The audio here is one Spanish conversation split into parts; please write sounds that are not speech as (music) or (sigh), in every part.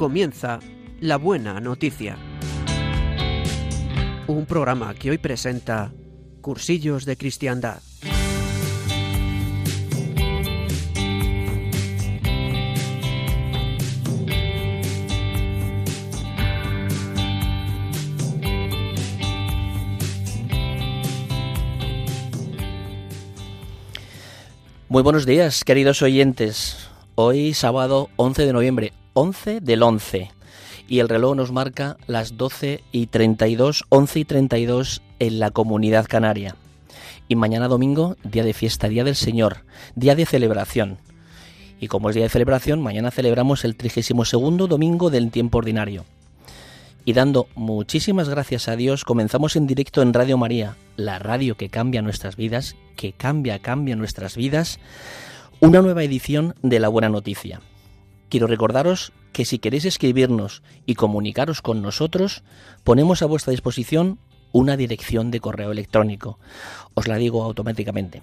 comienza La Buena Noticia. Un programa que hoy presenta Cursillos de Cristiandad. Muy buenos días, queridos oyentes. Hoy sábado 11 de noviembre, 11 del 11. Y el reloj nos marca las 12 y 32, 11 y 32 en la comunidad canaria. Y mañana domingo, día de fiesta, día del Señor, día de celebración. Y como es día de celebración, mañana celebramos el 32 domingo del tiempo ordinario. Y dando muchísimas gracias a Dios, comenzamos en directo en Radio María, la radio que cambia nuestras vidas, que cambia, cambia nuestras vidas, una nueva edición de La Buena Noticia. Quiero recordaros que si queréis escribirnos y comunicaros con nosotros, ponemos a vuestra disposición una dirección de correo electrónico. Os la digo automáticamente.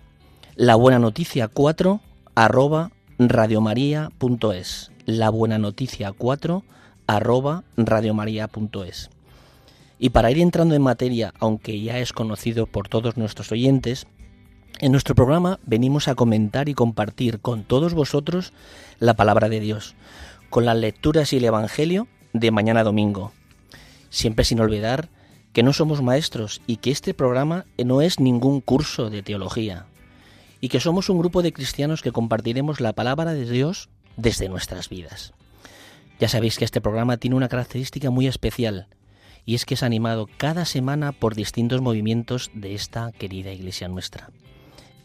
La buena noticia 4 arroba radiomaria.es. La buena noticia 4 arroba radiomaria.es. Y para ir entrando en materia, aunque ya es conocido por todos nuestros oyentes, en nuestro programa venimos a comentar y compartir con todos vosotros la palabra de Dios, con las lecturas y el Evangelio de mañana domingo. Siempre sin olvidar que no somos maestros y que este programa no es ningún curso de teología, y que somos un grupo de cristianos que compartiremos la palabra de Dios desde nuestras vidas. Ya sabéis que este programa tiene una característica muy especial, y es que es animado cada semana por distintos movimientos de esta querida iglesia nuestra.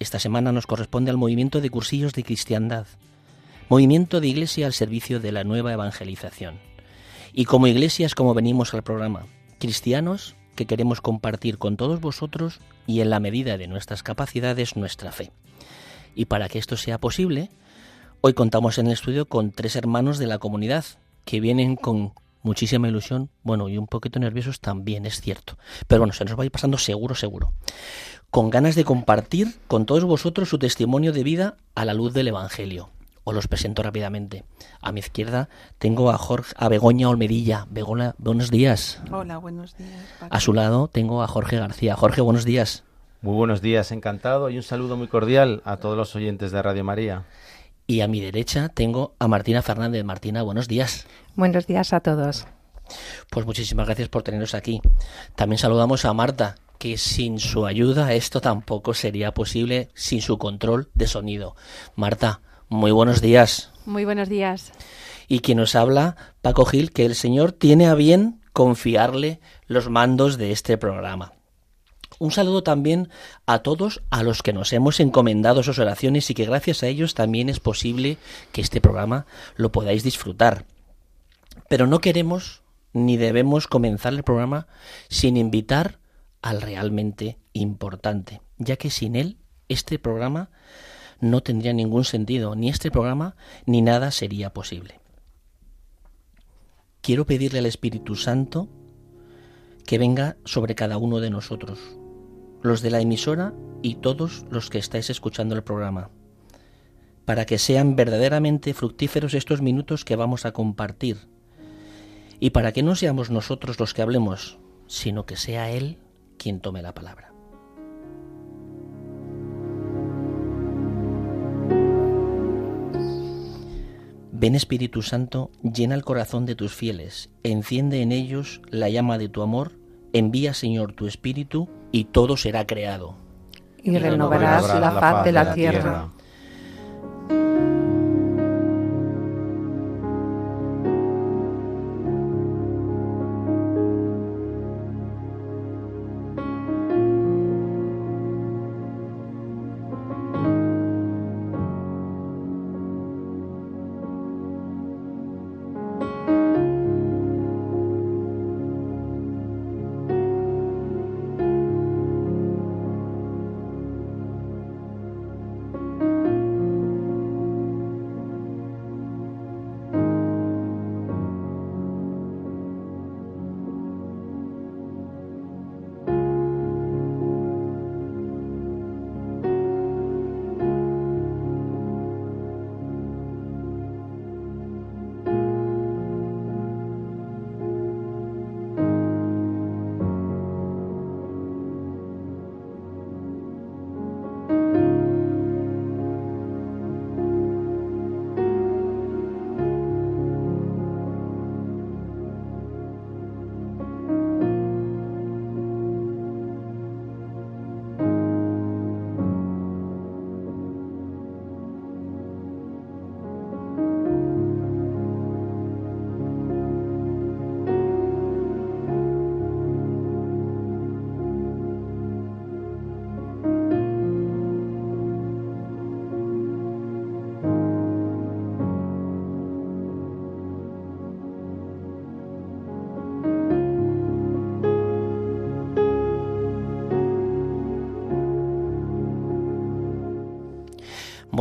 Esta semana nos corresponde al movimiento de cursillos de cristiandad, movimiento de iglesia al servicio de la nueva evangelización. Y como iglesia es como venimos al programa, cristianos que queremos compartir con todos vosotros y en la medida de nuestras capacidades nuestra fe. Y para que esto sea posible, hoy contamos en el estudio con tres hermanos de la comunidad que vienen con muchísima ilusión, bueno, y un poquito nerviosos también, es cierto. Pero bueno, se nos va a ir pasando seguro, seguro. Con ganas de compartir con todos vosotros su testimonio de vida a la luz del Evangelio. Os los presento rápidamente. A mi izquierda tengo a Jorge, a Begoña Olmedilla. Begoña, buenos días. Hola, buenos días. A su lado tengo a Jorge García. Jorge, buenos días. Muy buenos días, encantado y un saludo muy cordial a todos los oyentes de Radio María. Y a mi derecha tengo a Martina Fernández. Martina, buenos días. Buenos días a todos. Pues muchísimas gracias por teneros aquí. También saludamos a Marta, que sin su ayuda esto tampoco sería posible sin su control de sonido. Marta, muy buenos días. Muy buenos días. Y quien nos habla, Paco Gil, que el Señor tiene a bien confiarle los mandos de este programa. Un saludo también a todos a los que nos hemos encomendado sus oraciones y que gracias a ellos también es posible que este programa lo podáis disfrutar. Pero no queremos ni debemos comenzar el programa sin invitar al realmente importante, ya que sin él este programa no tendría ningún sentido, ni este programa ni nada sería posible. Quiero pedirle al Espíritu Santo que venga sobre cada uno de nosotros, los de la emisora y todos los que estáis escuchando el programa, para que sean verdaderamente fructíferos estos minutos que vamos a compartir, y para que no seamos nosotros los que hablemos, sino que sea Él quien tome la palabra. Ven Espíritu Santo, llena el corazón de tus fieles, enciende en ellos la llama de tu amor, envía Señor tu Espíritu y todo será creado. Y renovarás la faz de la tierra.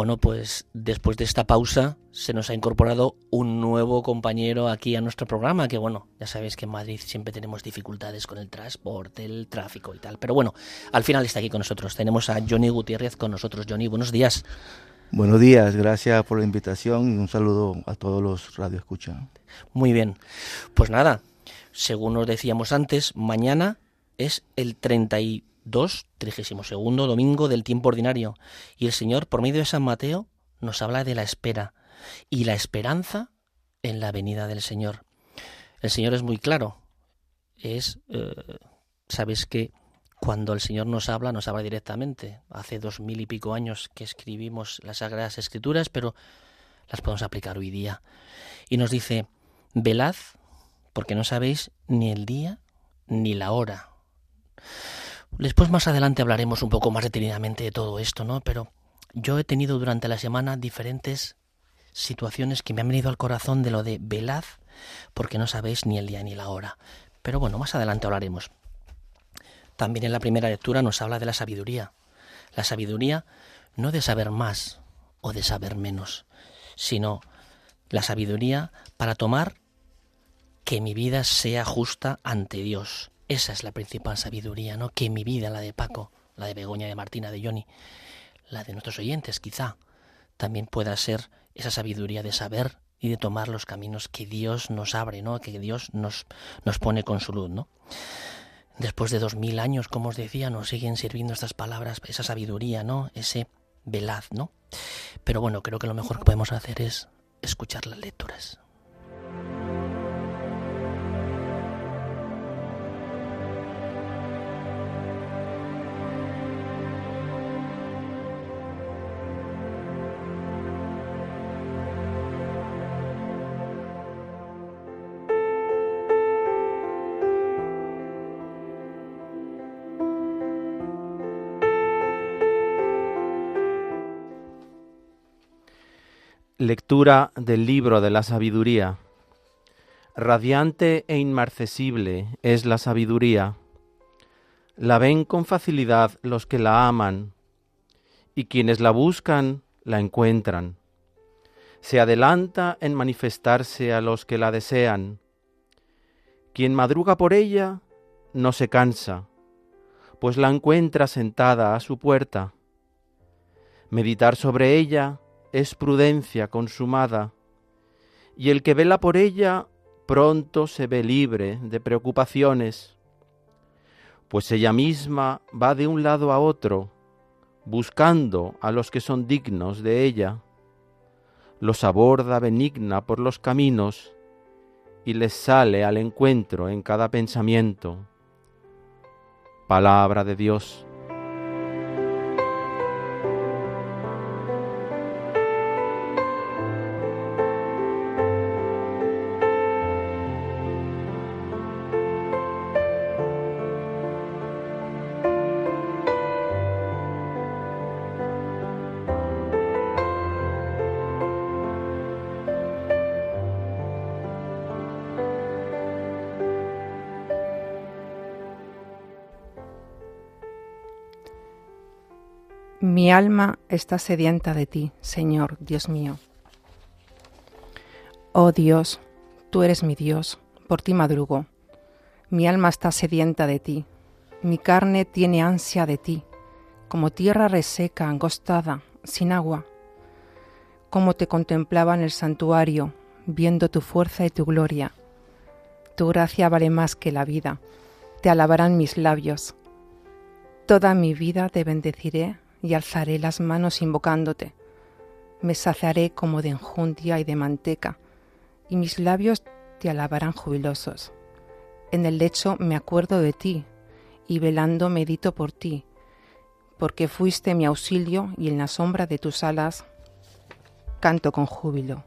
Bueno, pues después de esta pausa se nos ha incorporado un nuevo compañero aquí a nuestro programa, que bueno, ya sabéis que en Madrid siempre tenemos dificultades con el transporte, el tráfico y tal. Pero bueno, al final está aquí con nosotros. Tenemos a Johnny Gutiérrez con nosotros. Johnny, buenos días. Buenos días, gracias por la invitación y un saludo a todos los radioescuchas. Muy bien. Pues nada, según nos decíamos antes, mañana es el 32, 32 domingo del tiempo ordinario y el Señor, por medio de San Mateo, nos habla de la espera y la esperanza en la venida del Señor. El Señor es muy claro. Es, eh, sabes que cuando el Señor nos habla, nos habla directamente. Hace dos mil y pico años que escribimos las Sagradas Escrituras, pero las podemos aplicar hoy día. Y nos dice, velad, porque no sabéis ni el día ni la hora. Después más adelante hablaremos un poco más detenidamente de todo esto, ¿no? Pero yo he tenido durante la semana diferentes situaciones que me han venido al corazón de lo de velad, porque no sabéis ni el día ni la hora. Pero bueno, más adelante hablaremos. También en la primera lectura nos habla de la sabiduría. La sabiduría no de saber más o de saber menos, sino la sabiduría para tomar que mi vida sea justa ante Dios. Esa es la principal sabiduría, ¿no? Que mi vida, la de Paco, la de Begoña, de Martina, de Johnny, la de nuestros oyentes, quizá, también pueda ser esa sabiduría de saber y de tomar los caminos que Dios nos abre, ¿no? Que Dios nos, nos pone con su luz, ¿no? Después de dos mil años, como os decía, nos siguen sirviendo estas palabras, esa sabiduría, ¿no? Ese velad, ¿no? Pero bueno, creo que lo mejor que podemos hacer es escuchar las lecturas. Lectura del libro de la sabiduría. Radiante e inmarcesible es la sabiduría. La ven con facilidad los que la aman, y quienes la buscan la encuentran. Se adelanta en manifestarse a los que la desean. Quien madruga por ella no se cansa, pues la encuentra sentada a su puerta. Meditar sobre ella es prudencia consumada, y el que vela por ella pronto se ve libre de preocupaciones, pues ella misma va de un lado a otro, buscando a los que son dignos de ella, los aborda benigna por los caminos y les sale al encuentro en cada pensamiento. Palabra de Dios. Alma está sedienta de ti, Señor, Dios mío. Oh Dios, tú eres mi Dios, por ti madrugo. Mi alma está sedienta de ti, mi carne tiene ansia de ti, como tierra reseca, angostada, sin agua. Como te contemplaba en el santuario, viendo tu fuerza y tu gloria. Tu gracia vale más que la vida, te alabarán mis labios. Toda mi vida te bendeciré y alzaré las manos invocándote. Me saciaré como de enjundia y de manteca, y mis labios te alabarán jubilosos. En el lecho me acuerdo de ti, y velando medito por ti, porque fuiste mi auxilio y en la sombra de tus alas canto con júbilo.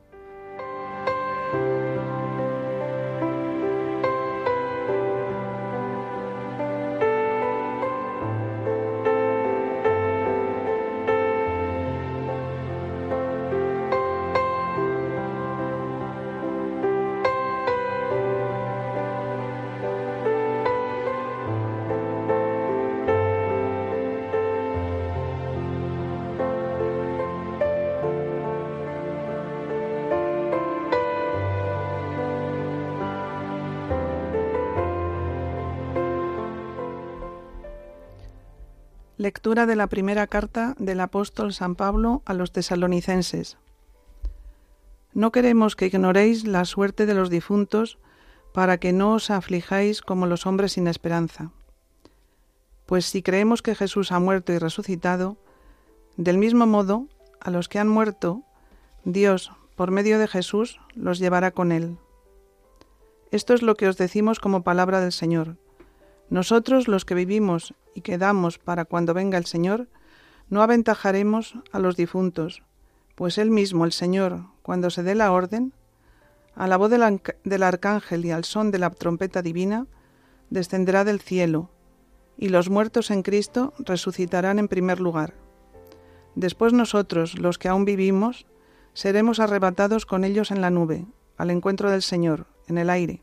Lectura de la primera carta del apóstol San Pablo a los tesalonicenses. No queremos que ignoréis la suerte de los difuntos para que no os aflijáis como los hombres sin esperanza. Pues si creemos que Jesús ha muerto y resucitado, del mismo modo, a los que han muerto, Dios, por medio de Jesús, los llevará con él. Esto es lo que os decimos como palabra del Señor. Nosotros, los que vivimos y quedamos para cuando venga el Señor, no aventajaremos a los difuntos, pues Él mismo, el Señor, cuando se dé la orden, a la voz del, del, arcángel y al son de la trompeta divina, descenderá del cielo, y los muertos en Cristo resucitarán en primer lugar. Después nosotros, los que aún vivimos, seremos arrebatados con ellos en la nube, al encuentro del Señor, en el aire.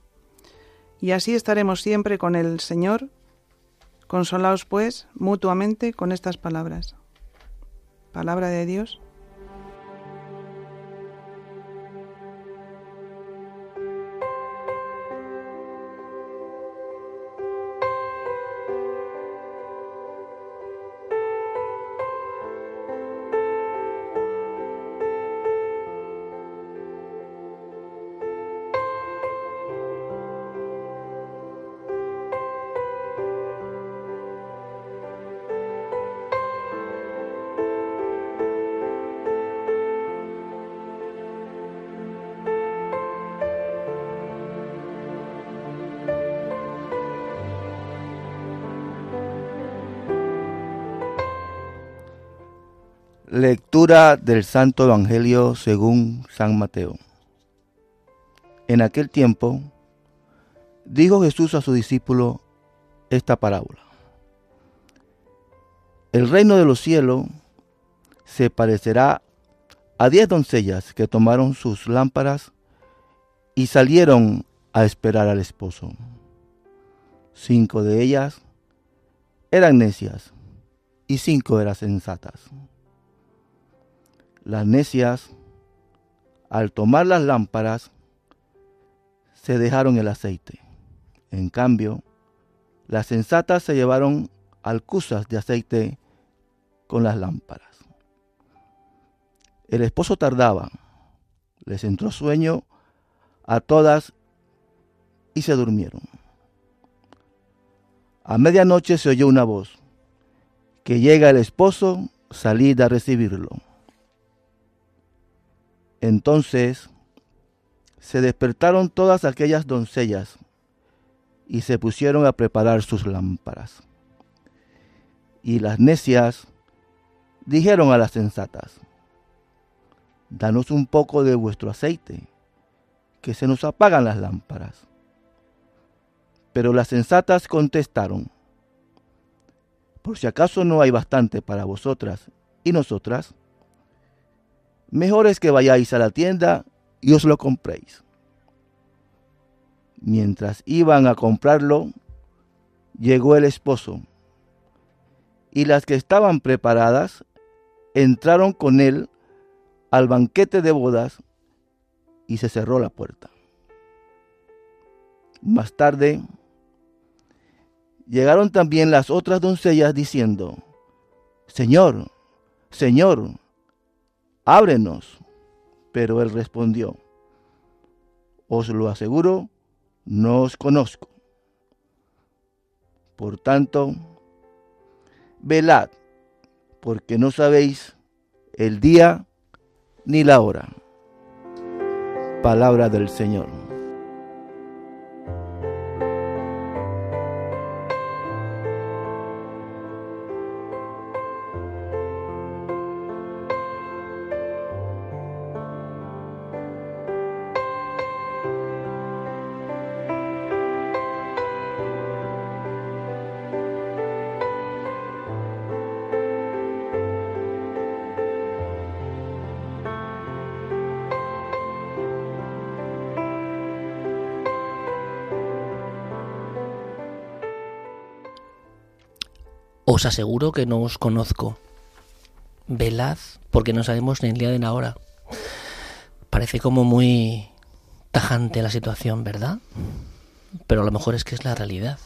Y así estaremos siempre con el Señor. Consolaos, pues, mutuamente con estas palabras. Palabra de Dios. Lectura del Santo Evangelio según San Mateo. En aquel tiempo dijo Jesús a su discípulo esta parábola. El reino de los cielos se parecerá a diez doncellas que tomaron sus lámparas y salieron a esperar al esposo. Cinco de ellas eran necias y cinco eran sensatas. Las necias, al tomar las lámparas, se dejaron el aceite. En cambio, las sensatas se llevaron alcusas de aceite con las lámparas. El esposo tardaba, les entró sueño a todas y se durmieron. A medianoche se oyó una voz, que llega el esposo, salid a recibirlo. Entonces se despertaron todas aquellas doncellas y se pusieron a preparar sus lámparas. Y las necias dijeron a las sensatas, Danos un poco de vuestro aceite, que se nos apagan las lámparas. Pero las sensatas contestaron, Por si acaso no hay bastante para vosotras y nosotras, mejor es que vayáis a la tienda y os lo compréis. Mientras iban a comprarlo, llegó el esposo, y las que estaban preparadas entraron con él al banquete de bodas y se cerró la puerta. Más tarde llegaron también las otras doncellas diciendo, Señor, Señor, ábrenos. Pero él respondió, os lo aseguro, no os conozco. Por tanto, velad, porque no sabéis el día ni la hora. Palabra del Señor. Os aseguro que no os conozco. Velad, porque no sabemos ni el día de la hora. Parece como muy tajante la situación, ¿verdad? Pero a lo mejor es que es la realidad.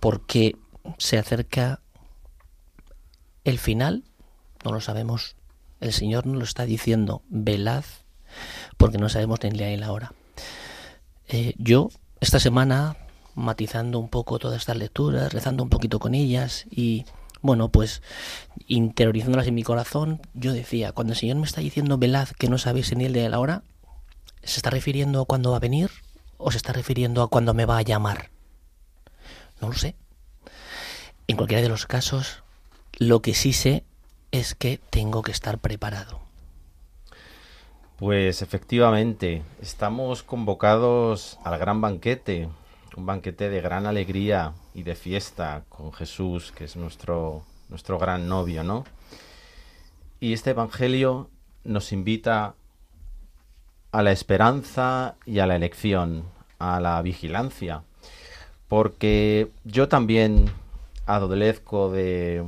Porque se acerca El final no lo sabemos. El Señor nos lo está diciendo, velad, porque no sabemos ni el día ni la hora. Eh, yo, esta semana, matizando un poco todas estas lecturas, rezando un poquito con ellas y, bueno, pues interiorizándolas en mi corazón, yo decía, cuando el Señor me está diciendo velad que no sabéis ni el día ni la hora, ¿se está refiriendo a cuándo va a venir o se está refiriendo a cuándo me va a llamar? No lo sé. En cualquiera de los casos, lo que sí sé es que tengo que estar preparado. Pues efectivamente, estamos convocados al gran banquete, un banquete de gran alegría y de fiesta con Jesús, que es nuestro, nuestro gran novio, ¿no? Y este Evangelio nos invita a la esperanza y a la elección, a la vigilancia, porque yo también adolezco de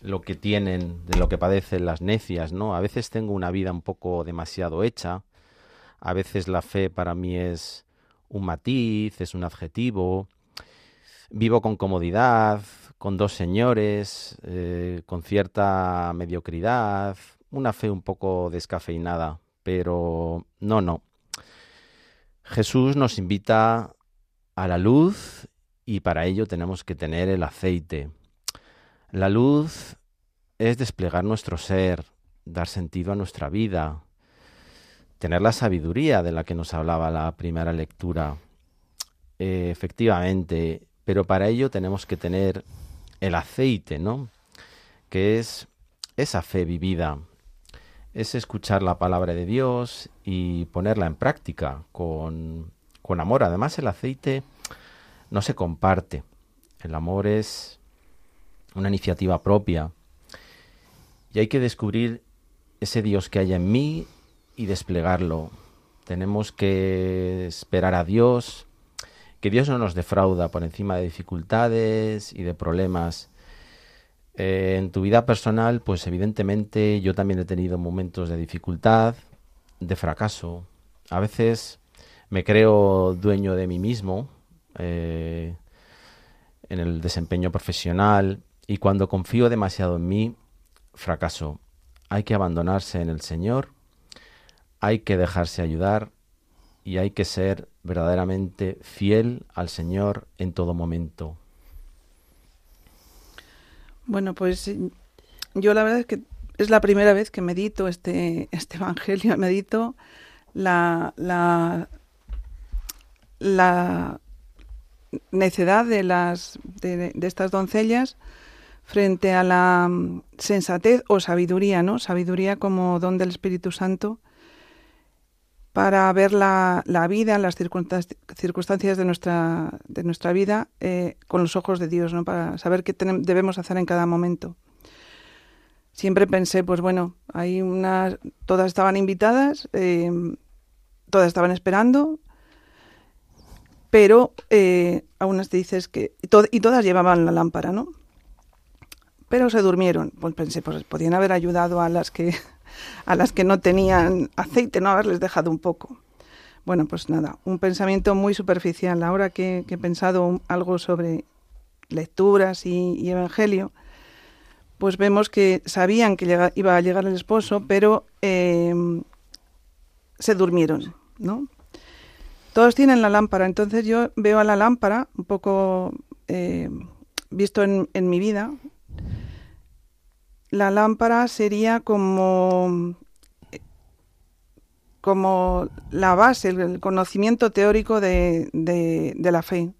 lo que tienen, de lo que padecen las necias, ¿no? A veces tengo una vida un poco demasiado hecha, a veces la fe para mí es un matiz, es un adjetivo, vivo con comodidad, con dos señores, eh, con cierta mediocridad, una fe un poco descafeinada, pero no, no. Jesús nos invita a la luz y para ello tenemos que tener el aceite. La luz es desplegar nuestro ser, dar sentido a nuestra vida, tener la sabiduría de la que nos hablaba la primera lectura. Eh, efectivamente, pero para ello tenemos que tener el aceite, ¿no? Que es esa fe vivida, es escuchar la palabra de Dios y ponerla en práctica con, con amor. Además, el aceite no se comparte. El amor es una iniciativa propia. Y hay que descubrir ese Dios que hay en mí y desplegarlo. Tenemos que esperar a Dios, que Dios no nos defrauda por encima de dificultades y de problemas. Eh, en tu vida personal, pues evidentemente yo también he tenido momentos de dificultad, de fracaso. A veces me creo dueño de mí mismo, eh, en el desempeño profesional y cuando confío demasiado en mí, fracaso. Hay que abandonarse en el Señor, hay que dejarse ayudar y hay que ser verdaderamente fiel al Señor en todo momento. Bueno, pues yo la verdad es que es la primera vez que medito este, (laughs) este Evangelio, medito la, la, la necedad de, las, de, estas doncellas frente a la mm, sensatez o sabiduría, ¿no? Sabiduría como don del Espíritu Santo para ver la, la vida, las circunstancias de nuestra, de nuestra vida eh, con los ojos de Dios, ¿no? Para saber qué debemos hacer en cada momento. Siempre pensé, pues bueno, hay unas, todas estaban invitadas, eh, todas estaban esperando, pero eh, unas dices que... Y, todas llevaban la lámpara, ¿no? Pero se durmieron. Pues pensé, pues podían haber ayudado a las que, a las que no tenían aceite, no haberles dejado un poco. Bueno, pues nada, un pensamiento muy superficial. Ahora que, he pensado algo sobre lecturas y, evangelio, pues vemos que sabían que iba a llegar el esposo, pero eh, se durmieron, ¿no? Todos tienen la lámpara, entonces yo veo a la lámpara un poco eh, visto en, mi vida. La lámpara sería como como la base, el conocimiento teórico de, la fe.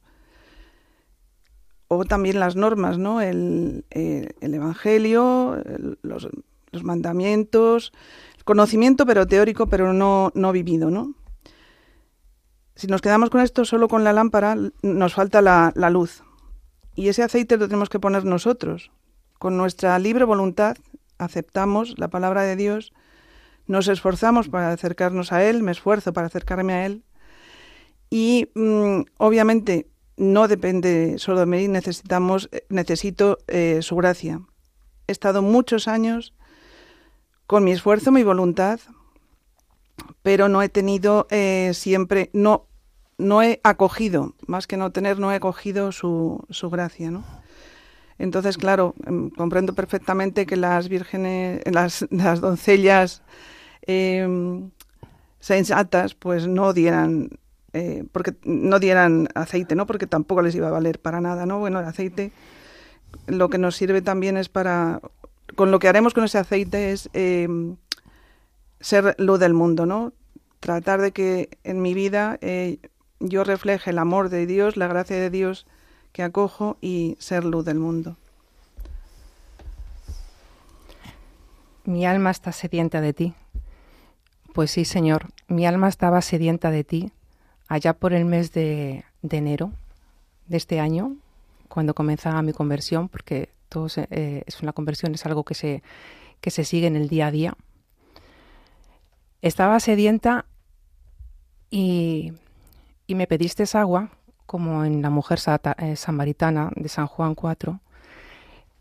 O también las normas, ¿no? El, eh, Evangelio, los, los, mandamientos, el conocimiento pero teórico, pero no, no vivido, ¿no? Si nos quedamos con esto solo con la lámpara, nos falta la, luz. Y ese aceite lo tenemos que poner nosotros. Con nuestra libre voluntad aceptamos la palabra de Dios, nos esforzamos para acercarnos a Él, me esfuerzo para acercarme a Él. Y mm, obviamente no depende solo de mí, necesitamos, eh, necesito eh, su gracia. He estado muchos años con mi esfuerzo, mi voluntad, pero no he tenido eh, siempre, no, no he acogido, más que no tener, no he acogido su, su gracia, ¿no? Entonces, claro, em, comprendo perfectamente que las vírgenes, las, (laughs) las doncellas em, sensatas, pues no dieran, eh, porque no dieran aceite, ¿no? Porque tampoco les iba a valer para nada, ¿no? Bueno, el aceite lo que nos sirve también es para, con lo que haremos con ese aceite es em, ser luz del mundo, ¿no? Tratar de que en mi vida eh, yo refleje el amor de Dios, la gracia de Dios que acojo y ser luz del mundo. Mi alma está sedienta de ti. Pues sí, Señor, mi alma estaba sedienta de ti allá por el mes de, enero de este año, cuando comenzaba mi conversión, porque todo eh, es una conversión, es algo que se, que se sigue en el día a día. Estaba sedienta y, y me pediste agua como en la mujer eh, samaritana de San Juan 4,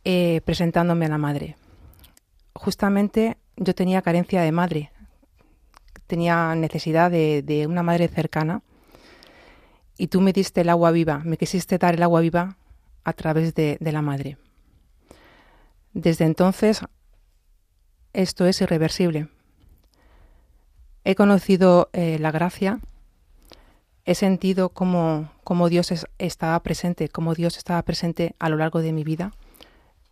eh, presentándome a la madre. Justamente yo tenía carencia de madre, tenía necesidad de, una madre cercana y tú me diste el agua viva, me quisiste dar el agua viva a través de, la madre. Desde entonces esto es irreversible. He conocido eh, la gracia he sentido cómo, Dios estaba presente, cómo Dios estaba presente a lo largo de mi vida,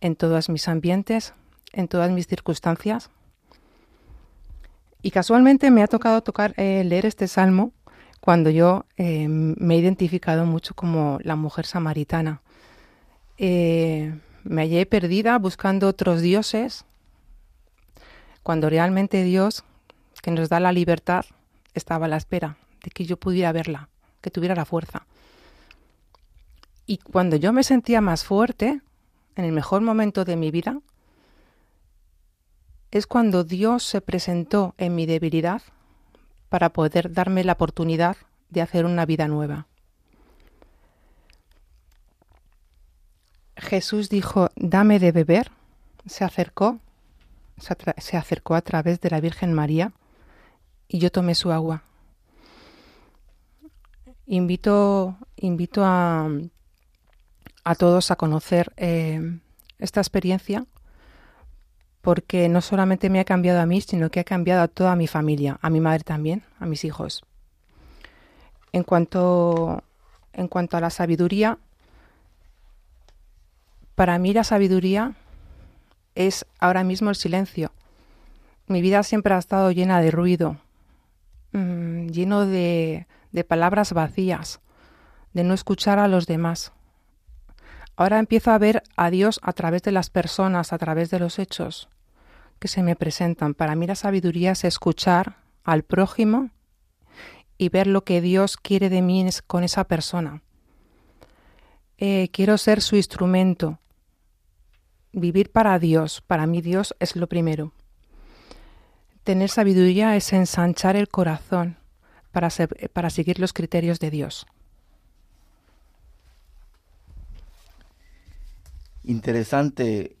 en todos mis ambientes, en todas mis circunstancias. Y casualmente me ha tocado tocar, eh, leer este salmo cuando yo eh, me he identificado mucho como la mujer samaritana. Eh, me hallé perdida buscando otros dioses, cuando realmente Dios, que nos da la libertad, estaba a la espera de que yo pudiera verla, que tuviera la fuerza. Y cuando yo me sentía más fuerte, en el mejor momento de mi vida, es cuando Dios se presentó en mi debilidad para poder darme la oportunidad de hacer una vida nueva. Jesús dijo, dame de beber, se acercó, se, acercó a través de la Virgen María y yo tomé su agua invito, invito a, a todos a conocer eh, esta experiencia porque no solamente me ha cambiado a mí, sino que ha cambiado a toda mi familia, a mi madre también, a mis hijos. En cuanto, en cuanto a la sabiduría, para mí la sabiduría es ahora mismo el silencio. Mi vida siempre ha estado llena de ruido, mm, lleno de, de palabras vacías, de no escuchar a los demás. Ahora empiezo a ver a Dios a través de las personas, a través de los hechos que se me presentan. Para mí la sabiduría es escuchar al prójimo y ver lo que Dios quiere de mí con esa persona. Eh, quiero ser su instrumento. Vivir para Dios. Para mí Dios es lo primero. Tener sabiduría es ensanchar el corazón para, para seguir los criterios de Dios. Interesante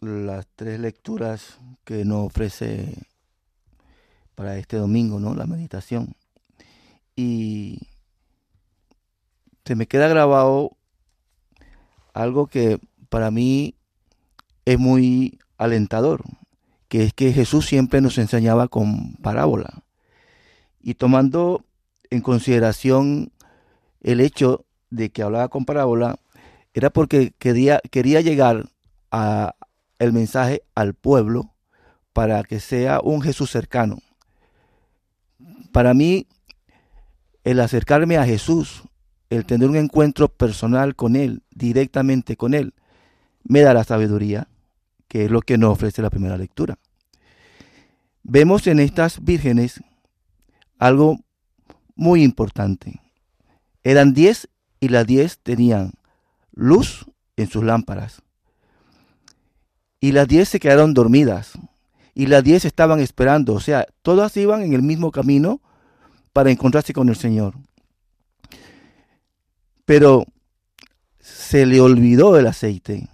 las tres lecturas que nos ofrece para este domingo, ¿no? La meditación. Y se me queda grabado algo que para mí es muy alentador, que es que Jesús siempre nos enseñaba con parábola. Y tomando en consideración el hecho de que hablaba con parábola, era porque quería, quería llegar a el mensaje al pueblo para que sea un Jesús cercano. Para mí, el acercarme a Jesús, el tener un encuentro personal con Él, directamente con Él, me da la sabiduría, que es lo que nos ofrece la primera lectura. Vemos en estas vírgenes algo muy importante. Eran diez y las diez tenían luz en sus lámparas. Y las diez se quedaron dormidas. Y las diez estaban esperando. O sea, todas iban en el mismo camino para encontrarse con el Señor. Pero se le olvidó el aceite,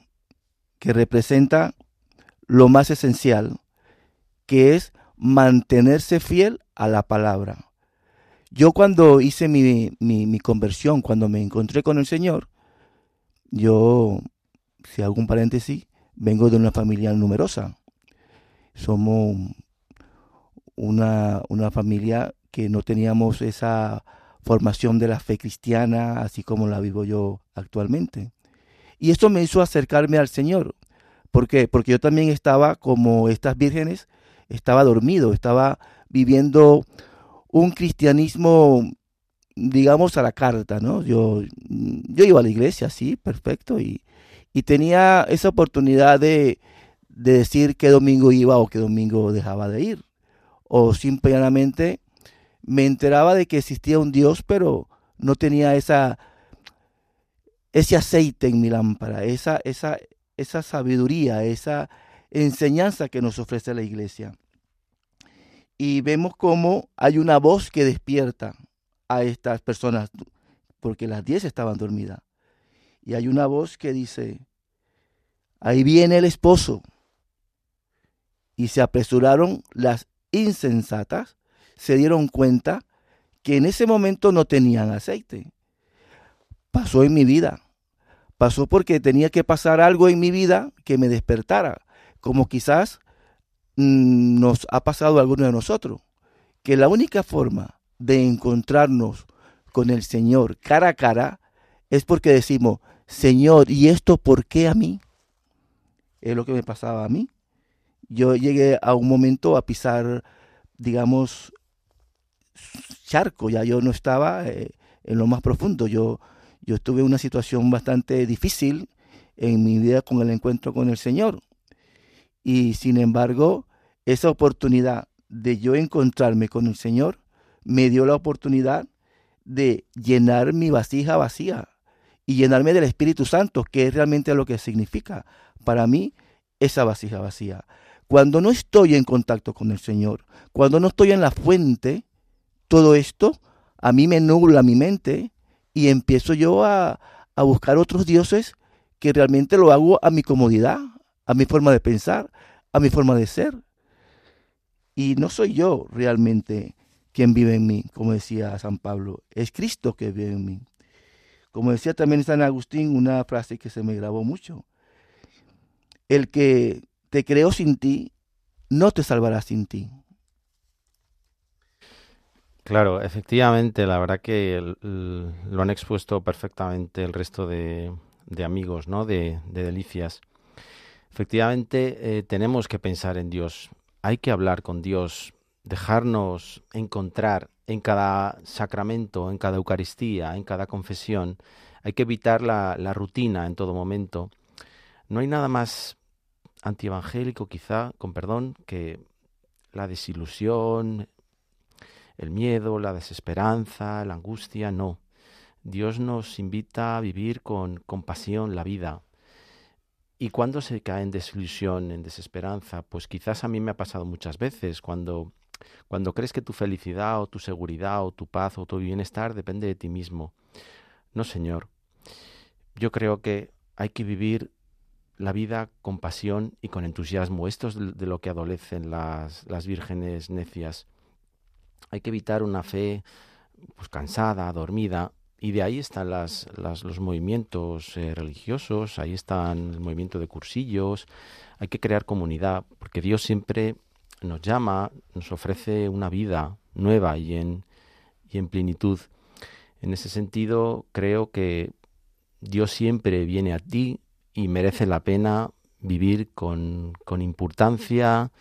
que representa lo más esencial, que es mantenerse fiel a la palabra. Yo cuando hice mi, mi, conversión, cuando me encontré con el Señor, yo si hago un paréntesis, vengo de una familia numerosa. Somos una, una familia que no teníamos esa formación de la fe cristiana, así como la vivo yo actualmente. Y esto me hizo acercarme al Señor. ¿Por qué? Porque yo también estaba como estas vírgenes, estaba dormido, estaba viviendo un cristianismo, digamos, a la carta, ¿no? Yo, yo iba a la iglesia, sí, perfecto, y, y tenía esa oportunidad de, de decir qué domingo iba o qué domingo dejaba de ir. O simplemente me enteraba de que existía un Dios, pero no tenía esa, ese aceite en mi lámpara, esa, esa, esa sabiduría, esa enseñanza que nos ofrece la iglesia. Y vemos cómo hay una voz que despierta a estas personas, porque las diez estaban dormidas. Y hay una voz que dice, ahí viene el esposo. Y se apresuraron las insensatas se dieron cuenta que en ese momento no tenían aceite. Pasó en mi vida. Pasó porque tenía que pasar algo en mi vida que me despertara, como quizás nos ha pasado a alguno de nosotros, que la única forma de encontrarnos con el Señor cara a cara es porque decimos, Señor, ¿y esto por qué a mí? Es lo que me pasaba a mí. Yo llegué a un momento a pisar, digamos, charco, ya yo no estaba eh, en lo más profundo. Yo, yo estuve en una situación bastante difícil en mi vida con el encuentro con el Señor. Y sin embargo, esa oportunidad de yo encontrarme con el Señor me dio la oportunidad de llenar mi vasija vacía y llenarme del Espíritu Santo, que es realmente lo que significa para mí esa vasija vacía. Cuando no estoy en contacto con el Señor, cuando no estoy en la fuente, todo esto a mí me nubla mi mente y empiezo yo a, a buscar otros dioses que realmente lo hago a mi comodidad, a mi forma de pensar, a mi forma de ser. Y no soy yo realmente quien vive en mí, como decía San Pablo, es Cristo que vive en mí. Como decía también San Agustín, una frase que se me grabó mucho. El que te creó sin ti, no te salvará sin ti. Claro, efectivamente, la verdad que lo han expuesto perfectamente el resto de, amigos, ¿no? De, delicias. Efectivamente, eh, tenemos que pensar en Dios. Hay que hablar con Dios, dejarnos encontrar en cada sacramento, en cada Eucaristía, en cada confesión. Hay que evitar la, la rutina en todo momento. No hay nada más antievangélico, quizá, con perdón, que la desilusión, el miedo, la desesperanza, la angustia, no. Dios nos invita a vivir con compasión la vida. ¿Y cuando se cae en desilusión, en desesperanza? Pues quizás a mí me ha pasado muchas veces, cuando, cuando crees que tu felicidad o tu seguridad o tu paz o tu bienestar depende de ti mismo. No, Señor. Yo creo que hay que vivir la vida con pasión y con entusiasmo. Esto es de lo que adolecen las, las vírgenes necias. Hay que evitar una fe pues, cansada, dormida, y de ahí están las, los movimientos eh, religiosos, ahí están el movimiento de cursillos, hay que crear comunidad, porque Dios siempre nos llama, nos ofrece una vida nueva y en, y en plenitud. En ese sentido, creo que Dios siempre viene a ti y merece la pena vivir con, con importancia,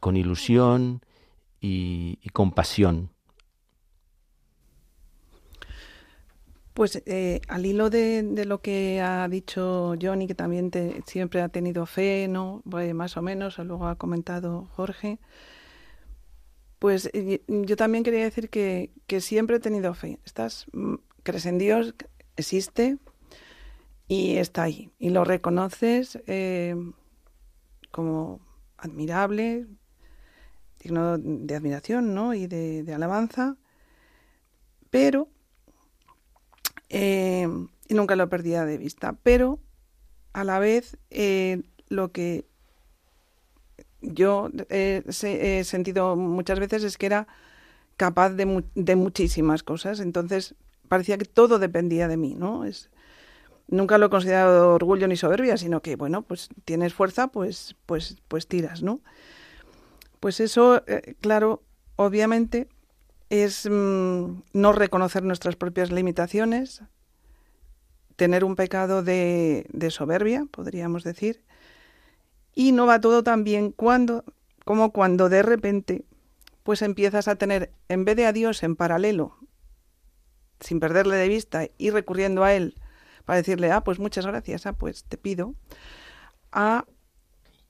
con ilusión y, compasión. Pues eh, al hilo de, lo que ha dicho Johnny, que también siempre ha tenido fe, ¿no? Pues más o menos, luego ha comentado Jorge. Pues yo también quería decir que, siempre he tenido fe. Estás, mm, crees en Dios, existe y está ahí. Y lo reconoces eh, como admirable, digno de admiración ¿no? y de, alabanza, pero, eh, y nunca lo perdía de vista, pero a la vez eh, lo que yo he sentido muchas veces es que era capaz de, muchísimas cosas, entonces parecía que todo dependía de mí, ¿no? Es, nunca lo he considerado orgullo ni soberbia, sino que, bueno, pues tienes fuerza, pues, pues, pues tiras, ¿no? Pues eso, eh, claro, obviamente es mm, no reconocer nuestras propias limitaciones, tener un pecado de, de, soberbia, podríamos decir, y no va todo tan bien cuando, como cuando de repente, pues empiezas a tener, en vez de a Dios en paralelo, sin perderle de vista y recurriendo a Él para decirle, ah, pues muchas gracias, ah, pues te pido, a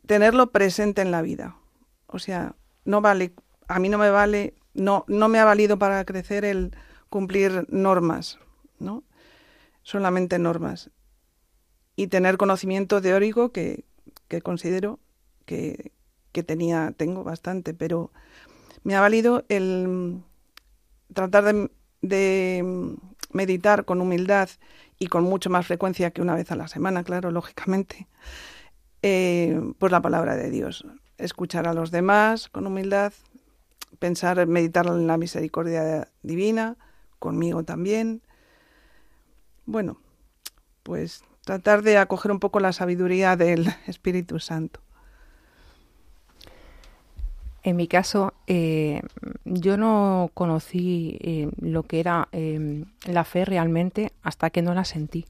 tenerlo presente en la vida. O sea, no vale, a mí no me vale, no, no me ha valido para crecer el cumplir normas, ¿no? Solamente normas. Y tener conocimiento teórico que, que considero que, que tenía, tengo bastante, pero me ha valido el tratar de, de meditar con humildad y con mucho más frecuencia que una vez a la semana, claro, lógicamente, eh, pues la palabra de Dios. Escuchar a los demás con humildad, pensar, meditar en la misericordia divina, conmigo también. Bueno, pues tratar de acoger un poco la sabiduría del (laughs) Espíritu Santo. En mi caso, eh, yo no conocí eh, lo que era eh, la fe realmente hasta que no la sentí.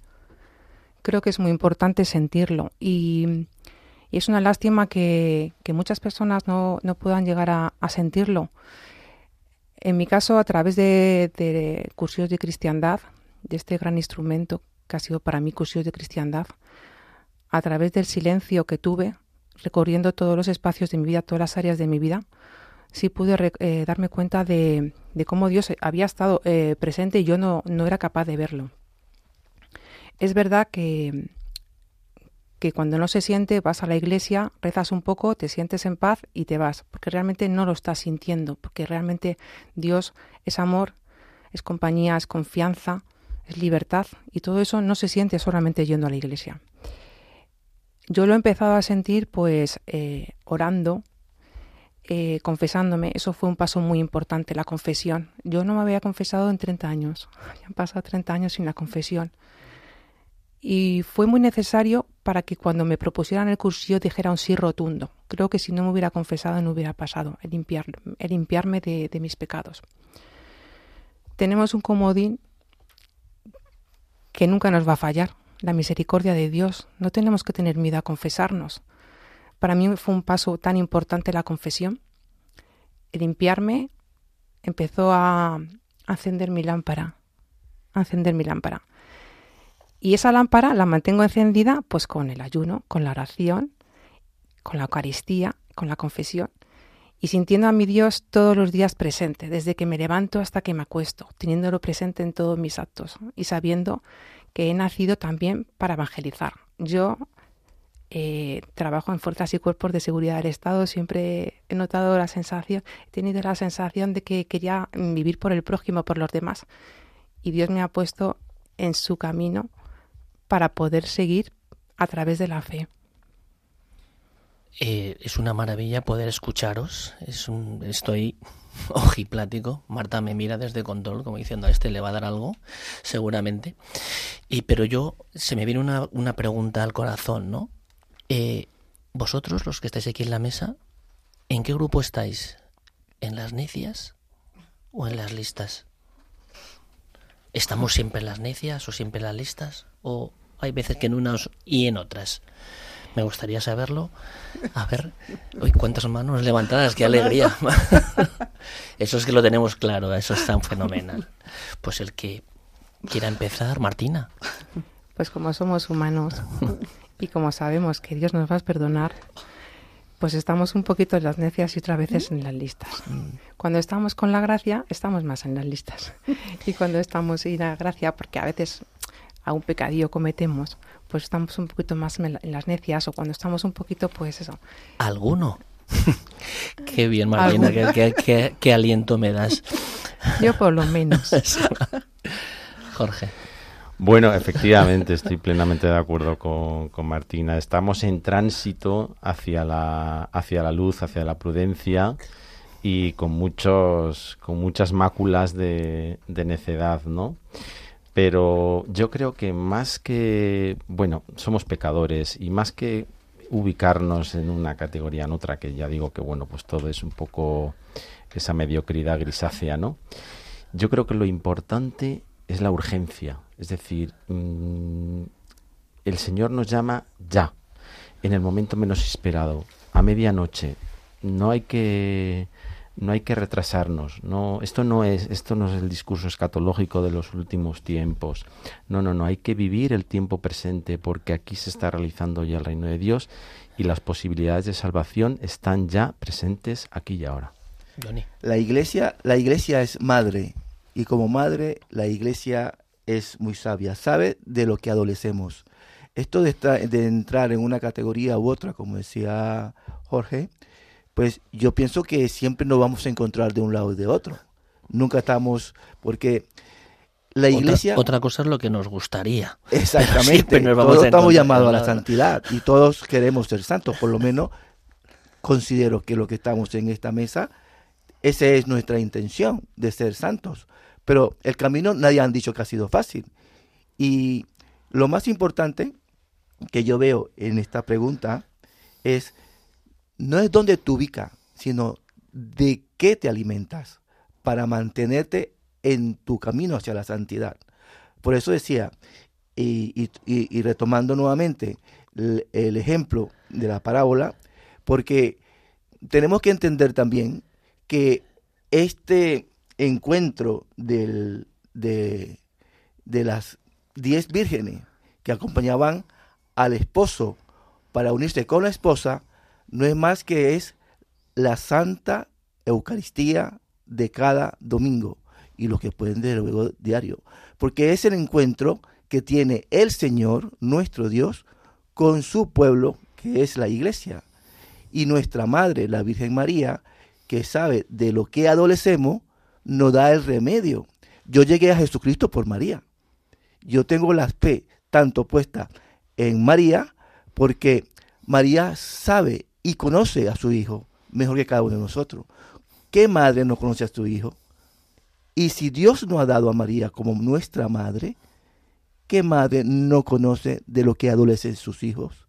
Creo que es muy importante sentirlo y, es una lástima que, muchas personas no, puedan llegar a, sentirlo. En mi caso, a través de, de cursos de cristiandad, de este gran instrumento que ha sido para mí cursos de cristiandad, a través del silencio que tuve, recorriendo todos los espacios de mi vida, todas las áreas de mi vida, sí pude eh, darme cuenta de, cómo Dios había estado eh, presente y yo no, no, era capaz de verlo. Es verdad que, que cuando no se siente vas a la iglesia, rezas un poco, te sientes en paz y te vas, porque realmente no lo estás sintiendo, porque realmente Dios es amor, es compañía, es confianza, es libertad y todo eso no se siente solamente yendo a la iglesia. Yo lo he empezado a sentir pues eh, orando, eh, confesándome. Eso fue un paso muy importante, la confesión. Yo no me había confesado en 30 años. (laughs) Ya han pasado 30 años sin la confesión. Y fue muy necesario para que cuando me propusieran el cursillo dijera un sí rotundo. Creo que si no me hubiera confesado no hubiera pasado el, limpiar, el limpiarme de, de mis pecados. Tenemos un comodín que nunca nos va a fallar, la misericordia de Dios. No tenemos que tener miedo a confesarnos. Para mí fue un paso tan importante la confesión. El limpiarme empezó a encender mi lámpara, a encender mi lámpara. Y esa lámpara la mantengo encendida pues con el ayuno, con la oración, con la Eucaristía, con la confesión y sintiendo a mi Dios todos los días presente, desde que me levanto hasta que me acuesto, teniéndolo presente en todos mis actos y sabiendo que he nacido también para evangelizar. Yo eh, trabajo en fuerzas y cuerpos de seguridad del Estado, siempre he notado la sensación, he tenido la sensación de que quería vivir por el prójimo, por los demás. Y Dios me ha puesto en su camino para poder seguir a través de la fe. Eh, es una maravilla poder escucharos. Es un, estoy (laughs) ojiplático. Marta me mira desde control como diciendo a este le va a dar algo, seguramente. Y pero yo se me viene una, una pregunta al corazón, ¿no? Eh, vosotros, los que estáis aquí en la mesa, ¿en qué grupo estáis? ¿En las necias o en las listas? ¿Estamos siempre en las necias o siempre en las listas? ¿O hay veces que en unas y en otras? Me gustaría saberlo. A ver, hoy cuántas manos levantadas, qué alegría. (laughs) Eso es que lo tenemos claro, eso es tan fenomenal. Pues el que quiera empezar, Martina. Pues como somos humanos y como sabemos que Dios nos va a perdonar, pues estamos un poquito en las necias y otras veces en las listas. Cuando estamos con la gracia, estamos más en las listas. Y cuando estamos en la gracia, porque a veces a un pecadillo cometemos, pues estamos un poquito más en las necias o cuando estamos un poquito, pues eso. ¿Alguno? (laughs) qué bien, Marina, qué, aliento me das. Yo por lo menos. (laughs) Jorge. Bueno, efectivamente, estoy plenamente de acuerdo con, Martina. Estamos en tránsito hacia la, hacia la luz, hacia la prudencia y con muchos, con muchas máculas de, de necedad, ¿no? Pero yo creo que más que, bueno, somos pecadores y más que ubicarnos en una categoría en otra, que ya digo que, bueno, pues todo es un poco esa mediocridad grisácea, ¿no? Yo creo que lo importante es la urgencia, es decir, mm, el Señor nos llama ya, en el momento menos esperado, a medianoche. No hay que no hay que retrasarnos. No, esto no es esto no es el discurso escatológico de los últimos tiempos. No, no, no, hay que vivir el tiempo presente porque aquí se está realizando ya el reino de Dios y las posibilidades de salvación están ya presentes aquí y ahora. La iglesia, la iglesia es madre y como madre la iglesia es muy sabia, sabe de lo que adolecemos. Esto de, de entrar en una categoría u otra, como decía Jorge, pues yo pienso que siempre nos vamos a encontrar de un lado y de otro. Nunca estamos, porque la iglesia... Otra, cosa es lo que nos gustaría. (laughs) Exactamente, todos estamos llamados a la santidad y todos queremos ser santos, por lo menos considero que lo que estamos en esta mesa, esa es nuestra intención de ser santos. Pero el camino nadie han dicho que ha sido fácil. Y lo más importante que yo veo en esta pregunta es no es dónde te ubicas, sino de qué te alimentas para mantenerte en tu camino hacia la santidad. Por eso decía, y, retomando nuevamente el, ejemplo de la parábola, porque tenemos que entender también que este encuentro de las diez vírgenes que acompañaban al esposo para unirse con la esposa, no es más que es la Santa Eucaristía de cada domingo y lo que pueden de luego diario, porque es el encuentro que tiene el Señor, nuestro Dios, con su pueblo, que es la iglesia, y nuestra Madre, la Virgen María, que sabe de lo que adolecemos, nos da el remedio. Yo llegué a Jesucristo por María. Yo tengo la fe tanto puesta en María, porque María sabe y conoce a su hijo mejor que cada uno de nosotros. ¿Qué madre no conoce a su hijo? Y si Dios nos ha dado a María como nuestra madre, ¿qué madre no conoce de lo que adolecen sus hijos?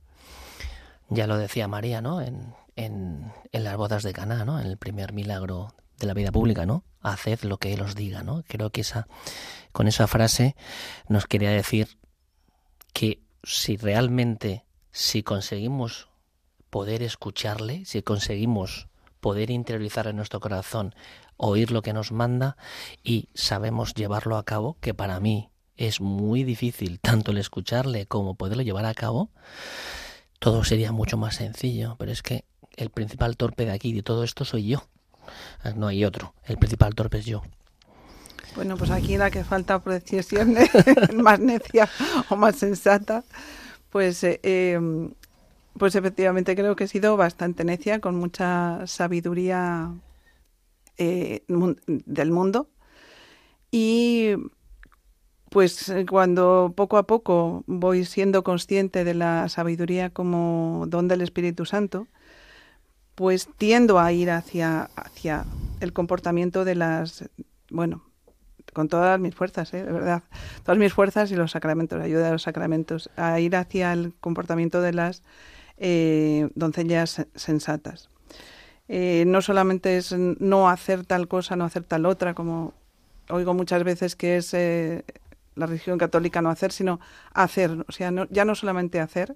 Ya lo decía María, ¿no? En, en, en las bodas de Caná, ¿no? En el primer milagro de la vida pública, ¿no? Haced lo que Él os diga, ¿no? Creo que esa, con esa frase nos quería decir que si realmente, si conseguimos poder escucharle, si conseguimos poder interiorizar en nuestro corazón, oír lo que nos manda y sabemos llevarlo a cabo, que para mí es muy difícil tanto el escucharle como poderlo llevar a cabo, todo sería mucho más sencillo, pero es que el principal torpe de aquí de todo esto soy yo. No hay otro, el principal torpe es yo. Bueno, pues aquí la que falta precisión (laughs) más necia o más sensata, pues eh, em, pues efectivamente creo que he sido bastante necia, con mucha sabiduría eh, del mundo. Y pues cuando poco a poco voy siendo consciente de la sabiduría como don del Espíritu Santo, pues tiendo a ir hacia, hacia el comportamiento de las, bueno, con todas mis fuerzas, ¿eh? de verdad, todas mis fuerzas y los sacramentos, la ayuda de los sacramentos, a ir hacia el comportamiento de las eh, doncellas sensatas. Eh, no solamente es no hacer tal cosa, no hacer tal otra, como oigo muchas veces que es eh, la religión católica no hacer, sino hacer. O sea, ya no solamente hacer,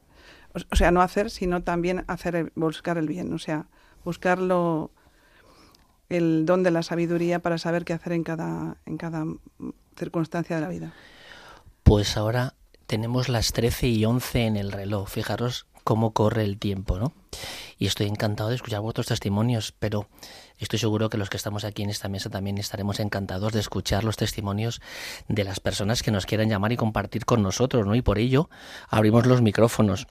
o, sea, no hacer, sino también hacer, buscar el bien. O sea, buscarlo el don de la sabiduría para saber qué hacer en cada, en cada circunstancia de la vida. Pues ahora tenemos las 13 y 11 en el reloj. Fijaros cómo corre el tiempo, ¿no? Y estoy encantado de escuchar vuestros testimonios, pero estoy seguro que los que estamos aquí en esta mesa también estaremos encantados de escuchar los testimonios de las personas que nos quieran llamar y compartir con nosotros, ¿no? Y por ello abrimos los micrófonos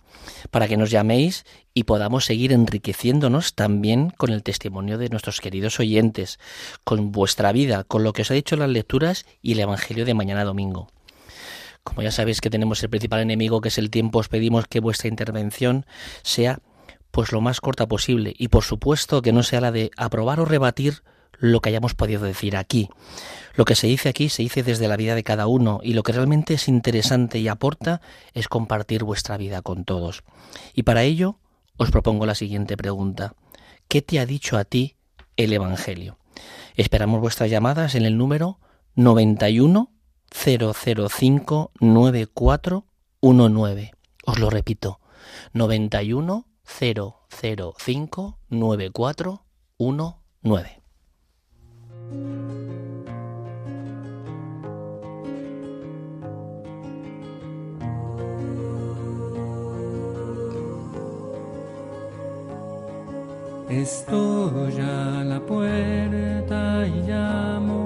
para que nos llaméis y podamos seguir enriqueciéndonos también con el testimonio de nuestros queridos oyentes, con vuestra vida, con lo que os ha dicho las lecturas y el Evangelio de mañana domingo. Como ya sabéis que tenemos el principal enemigo que es el tiempo, os pedimos que vuestra intervención sea pues lo más corta posible y por supuesto que no sea la de aprobar o rebatir lo que hayamos podido decir aquí. Lo que se dice aquí se dice desde la vida de cada uno y lo que realmente es interesante y aporta es compartir vuestra vida con todos. Y para ello os propongo la siguiente pregunta. ¿Qué te ha dicho a ti el Evangelio? Esperamos vuestras llamadas en el número 91 005 9419. Os lo repito, 91 005 9419. Estoy a la puerta y llamo,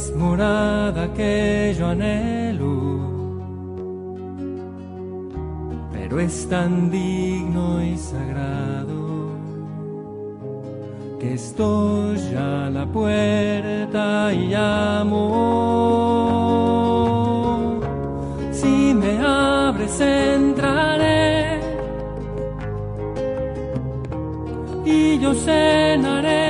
es morada que yo anhelo, pero es tan digno y sagrado que estoy a la puerta y amo. Si me abres entraré. Y yo cenaré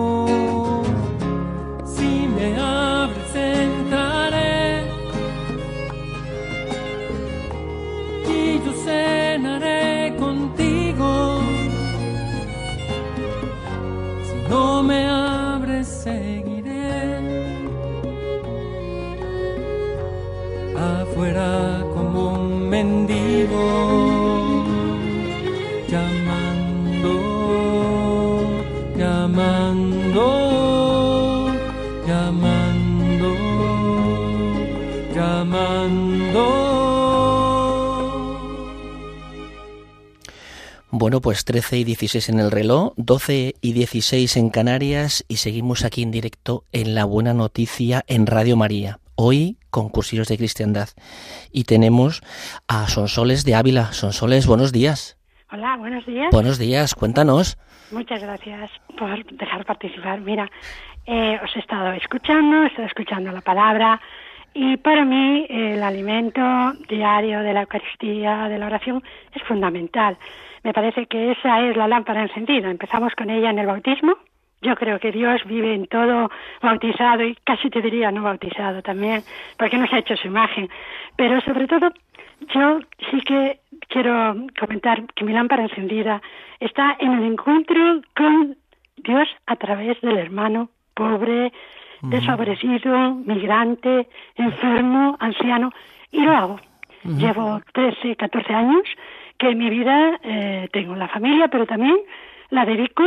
Bueno, pues 13 y 16 en el reloj, 12 y 16 en Canarias y seguimos aquí en directo en La Buena Noticia en Radio María. Hoy con cursillos de cristiandad. Y tenemos a Sonsoles de Ávila. Sonsoles, buenos días. Hola, buenos días. Buenos días, cuéntanos. Muchas gracias por dejar participar. Mira, eh, os he estado escuchando, he estado escuchando la palabra y para mí el alimento diario de la Eucaristía, de la oración, es fundamental. Me parece que esa es la lámpara encendida. Empezamos con ella en el bautismo. Yo creo que Dios vive en todo bautizado y casi te diría no bautizado también, porque nos ha hecho su imagen. Pero sobre todo, yo sí que quiero comentar que mi lámpara encendida está en el encuentro con Dios a través del hermano pobre, desfavorecido, migrante, enfermo, anciano, y lo hago. Llevo 13, 14 años que mi vida eh, tengo la familia, pero también la dedico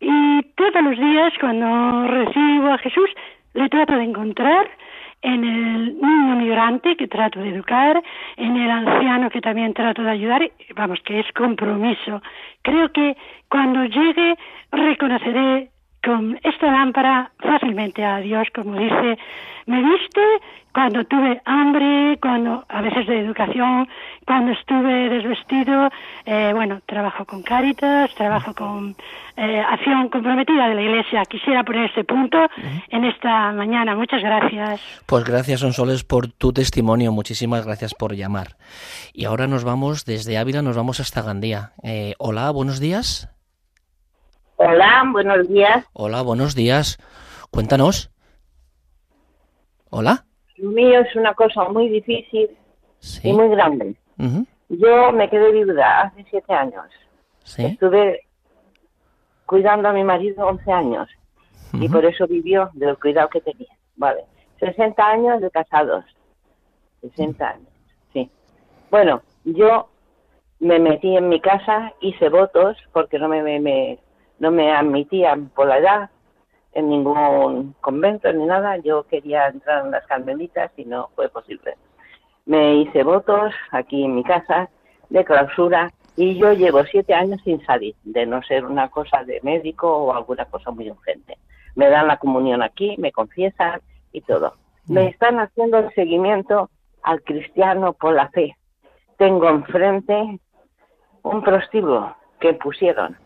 y todos los días cuando recibo a Jesús le trato de encontrar en el niño migrante que trato de educar, en el anciano que también trato de ayudar, vamos, que es compromiso. Creo que cuando llegue reconoceré con esta lámpara fácilmente a Dios, como dice, me viste cuando tuve hambre, cuando a veces de educación, cuando estuve desvestido, eh, bueno, trabajo con Cáritas, trabajo con eh, acción comprometida de la Iglesia. Quisiera poner ese punto en esta mañana. Muchas gracias. Pues gracias, Sonsoles, por tu testimonio. Muchísimas gracias por llamar. Y ahora nos vamos desde Ávila, nos vamos hasta Gandía. Eh, hola, buenos días. Hola, buenos días. Hola, buenos días. Cuéntanos. Hola. Lo mío es una cosa muy difícil Sí. y muy grande. Yo me quedé viuda hace siete años. Sí. Estuve cuidando a mi marido 11 años y por eso vivió del cuidado que tenía. Vale. 60 años de casados. 60 años, sí. Bueno, yo me metí en mi casa, hice votos porque no me, me- me- no me admitían por la edad en ningún convento ni nada. Yo quería entrar en las carmelitas y no fue posible. Me hice votos aquí en mi casa de clausura y yo llevo siete años sin salir, de no ser una cosa de médico o alguna cosa muy urgente. Me dan la comunión aquí, me confiesan y todo. Me están haciendo el seguimiento al cristiano por la fe. Tengo enfrente un prostíbulo que pusieron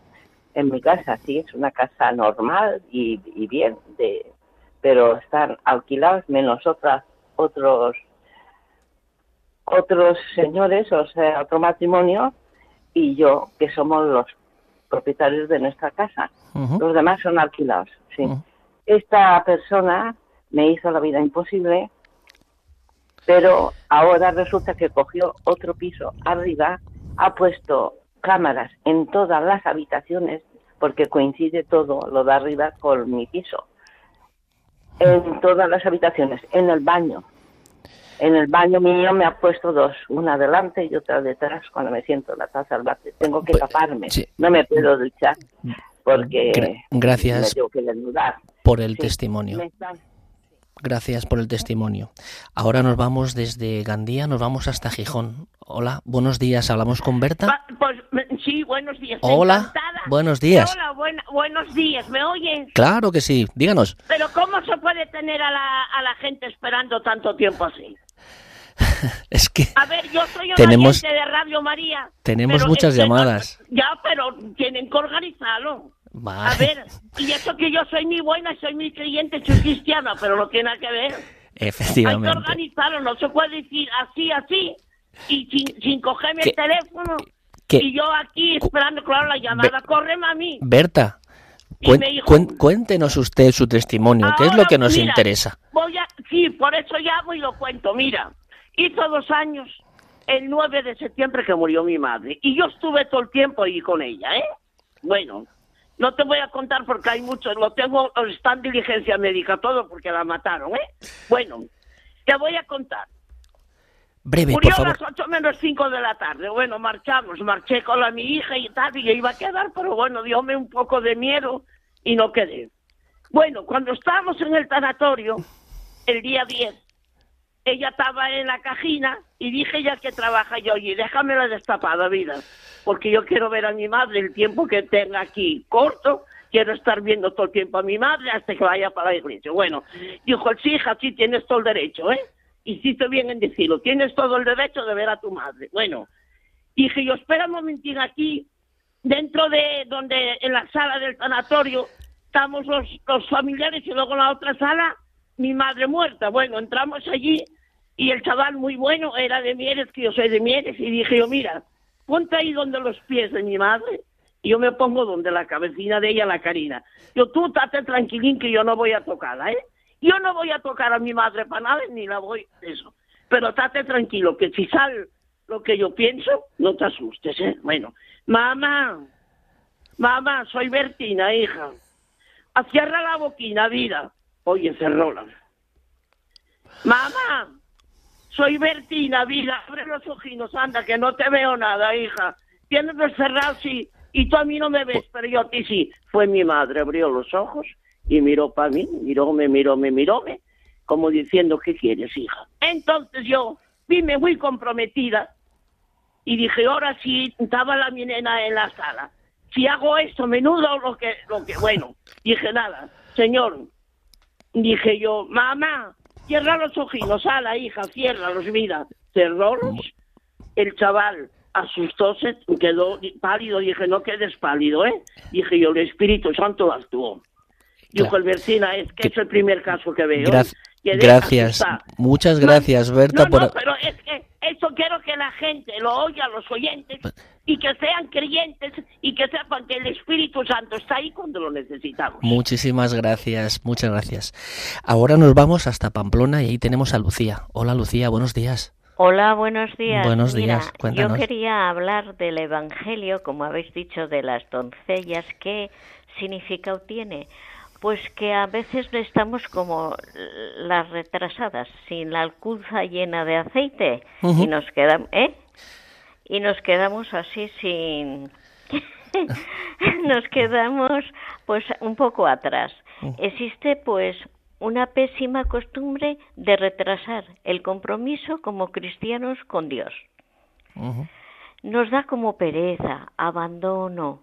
en mi casa, sí, es una casa normal y, y bien, de, pero están alquilados menos otras, otros otros señores, o sea, otro matrimonio, y yo, que somos los propietarios de nuestra casa. Los demás son alquilados, sí. Esta persona me hizo la vida imposible, pero ahora resulta que cogió otro piso arriba, ha puesto cámaras en todas las habitaciones, porque coincide todo lo de arriba con mi piso. En todas las habitaciones, en el baño. En el baño mío me ha puesto dos, una delante y otra detrás cuando me siento en la taza del bate. Tengo que Pues, taparme, sí. no me puedo duchar porque Gra- gracias. me tengo que desnudar. Por el Sí, testimonio. me están- Gracias por el testimonio. Ahora nos vamos desde Gandía, nos vamos hasta Gijón. Hola, buenos días. ¿Hablamos con Berta? Va- Pues sí, buenos días. Hola, encantada. buenos días. Hola, buena- buenos días. ¿Me oyes? Claro que sí. Díganos. Pero ¿cómo se puede tener a la, a la gente esperando tanto tiempo así? (laughs) Es que A ver, yo soy Tenemos- de Radio María. tenemos muchas es que no- llamadas. ya, pero tienen que organizarlo. Vale. A ver, y eso que yo soy muy buena, soy muy creyente, soy cristiana, pero no tiene nada que ver. Hay que Efectivamente. organizarlo, no se puede decir así, así, y sin, sin cogerme ¿Qué- el teléfono. qué- Y yo aquí esperando, claro, la llamada, corre mami. Berta, cuen- dijo- cuéntenos usted su testimonio, que es lo Ahora, que nos mira, interesa. Voy a, sí, por eso llamo y lo cuento. Mira, hizo dos años, el 9 de septiembre que murió mi madre. Y yo estuve todo el tiempo ahí con ella, ¿eh? Bueno, no te voy a contar porque hay muchos, lo tengo, está en diligencia médica todo porque la mataron, ¿eh? Bueno, te voy a contar. Breve, Murió por a las ocho menos cinco de la tarde. Bueno, marchamos, marché con la mi hija y tal, y yo iba a quedar, pero bueno, dióme un poco de miedo y no quedé. Bueno, cuando estábamos en el tanatorio, el día 10, ella estaba en la cajina y dije ya que trabaja yo allí, déjamela destapada, vida, porque yo quiero ver a mi madre el tiempo que tenga aquí corto, quiero estar viendo todo el tiempo a mi madre hasta que vaya para la iglesia. Bueno, dijo, sí, hija, sí, tienes todo el derecho, ¿eh? Hiciste bien en decirlo, tienes todo el derecho de ver a tu madre. Bueno, dije yo, espera un momentín aquí, dentro de donde, en la sala del tanatorio, estamos los, los familiares y luego en la otra sala, mi madre muerta. Bueno, entramos allí y el chaval muy bueno era de Mieres, que yo soy de Mieres, y dije yo, mira, ponte ahí donde los pies de mi madre y yo me pongo donde la cabecina de ella, la Karina. Yo, tú estate tranquilín que yo no voy a tocarla, ¿eh? Yo no voy a tocar a mi madre para nada, ni la voy, eso. Pero estate tranquilo, que si sale lo que yo pienso, no te asustes, ¿eh? Bueno, mamá, mamá, soy Bertina, hija. Cierra la boquina, vida. Oye, cerróla. Mamá, soy Bertina, vida. Abre los ojinos, anda, que no te veo nada, hija. Tienes los cerrados, sí. Y tú a mí no me ves, pero yo a ti sí. Fue mi madre, abrió los ojos y miró para mí, miróme, miróme, miróme. como diciendo, ¿qué quieres, hija? Entonces yo vine muy comprometida y dije, ahora sí, estaba la mi nena en la sala. Si hago esto, menudo lo que, lo que, bueno, dije nada, señor, dije yo, mamá, cierra los ojitos, a la hija, cierra los, mira, cerrólos, el chaval asustóse, quedó pálido, dije, no quedes pálido, ¿eh? Dije yo, el Espíritu Santo actuó. Dijo Claro. el vecina, es que es el primer caso que veo. Gra- Quedé gracias, muchas gracias, Berta, No, por... no, pero es que eso quiero que la gente lo oiga, los oyentes, y que sean creyentes y que sepan que el Espíritu Santo está ahí cuando lo necesitamos. Muchísimas gracias, muchas gracias. Ahora nos vamos hasta Pamplona y ahí tenemos a Lucía. Hola Lucía, buenos días. Hola, buenos días. Buenos Mira, días, cuéntanos. Yo quería hablar del Evangelio, como habéis dicho, de las doncellas. ¿Qué significado tiene? Pues que a veces estamos como las retrasadas, sin la alcuza llena de aceite y nos quedamos, ¿eh? Y nos quedamos así sin, (laughs) nos quedamos pues un poco atrás. Existe pues una pésima costumbre de retrasar el compromiso como cristianos con Dios. Nos da como pereza, abandono,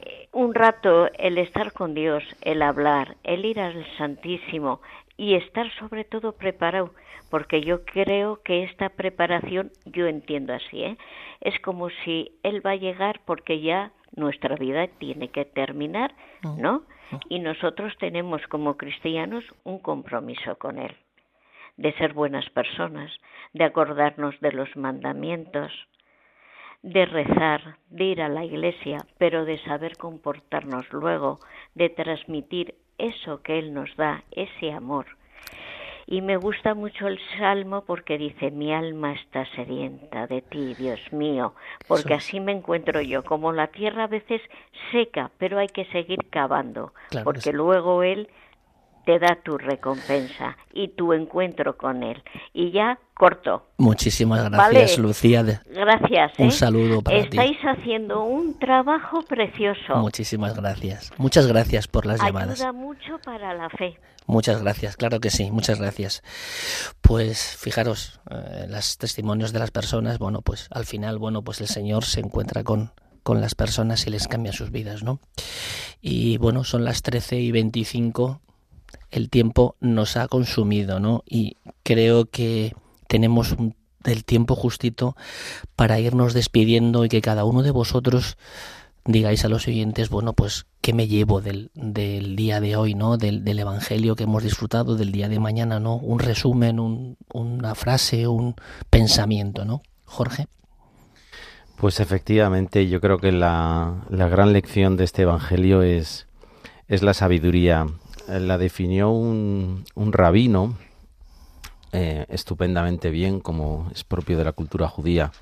eh, un rato el estar con Dios, el hablar, el ir al Santísimo y estar sobre todo preparado, porque yo creo que esta preparación, yo entiendo así, ¿eh? es como si Él va a llegar porque ya nuestra vida tiene que terminar, ¿no? Y nosotros tenemos como cristianos un compromiso con Él, de ser buenas personas, de acordarnos de los mandamientos, de rezar, de ir a la iglesia, pero de saber comportarnos luego, de transmitir eso que Él nos da, ese amor. Y me gusta mucho el salmo porque dice, mi alma está sedienta de ti, Dios mío, porque es. así me encuentro yo, como la tierra a veces seca, pero hay que seguir cavando, Claro porque sí. luego Él te da tu recompensa y tu encuentro con Él. Y ya corto. Muchísimas gracias, Vale. Lucía. Gracias. ¿eh? Un saludo para Estáis haciendo un trabajo precioso. ti. Muchísimas gracias. Muchas gracias por las llamadas. Ayuda mucho para la fe. Muchas gracias, claro que sí, muchas gracias. Pues fijaros, eh, los testimonios de las personas, bueno, pues al final, bueno, pues el Señor se encuentra con, con las personas y les cambia sus vidas, ¿no? Y bueno, son las 13 y 25, el tiempo nos ha consumido, ¿no? Y creo que tenemos un- el tiempo justito para irnos despidiendo y que cada uno de vosotros digáis a los oyentes, bueno, pues, ¿qué me llevo del, del día de hoy, ¿no? Del, del Evangelio que hemos disfrutado, del día de mañana, ¿no? Un resumen, un- una frase, un pensamiento, ¿no? Jorge. Pues efectivamente, yo creo que la, la gran lección de este Evangelio es, es la sabiduría. La definió un, un rabino eh, estupendamente bien, como es propio de la cultura judía.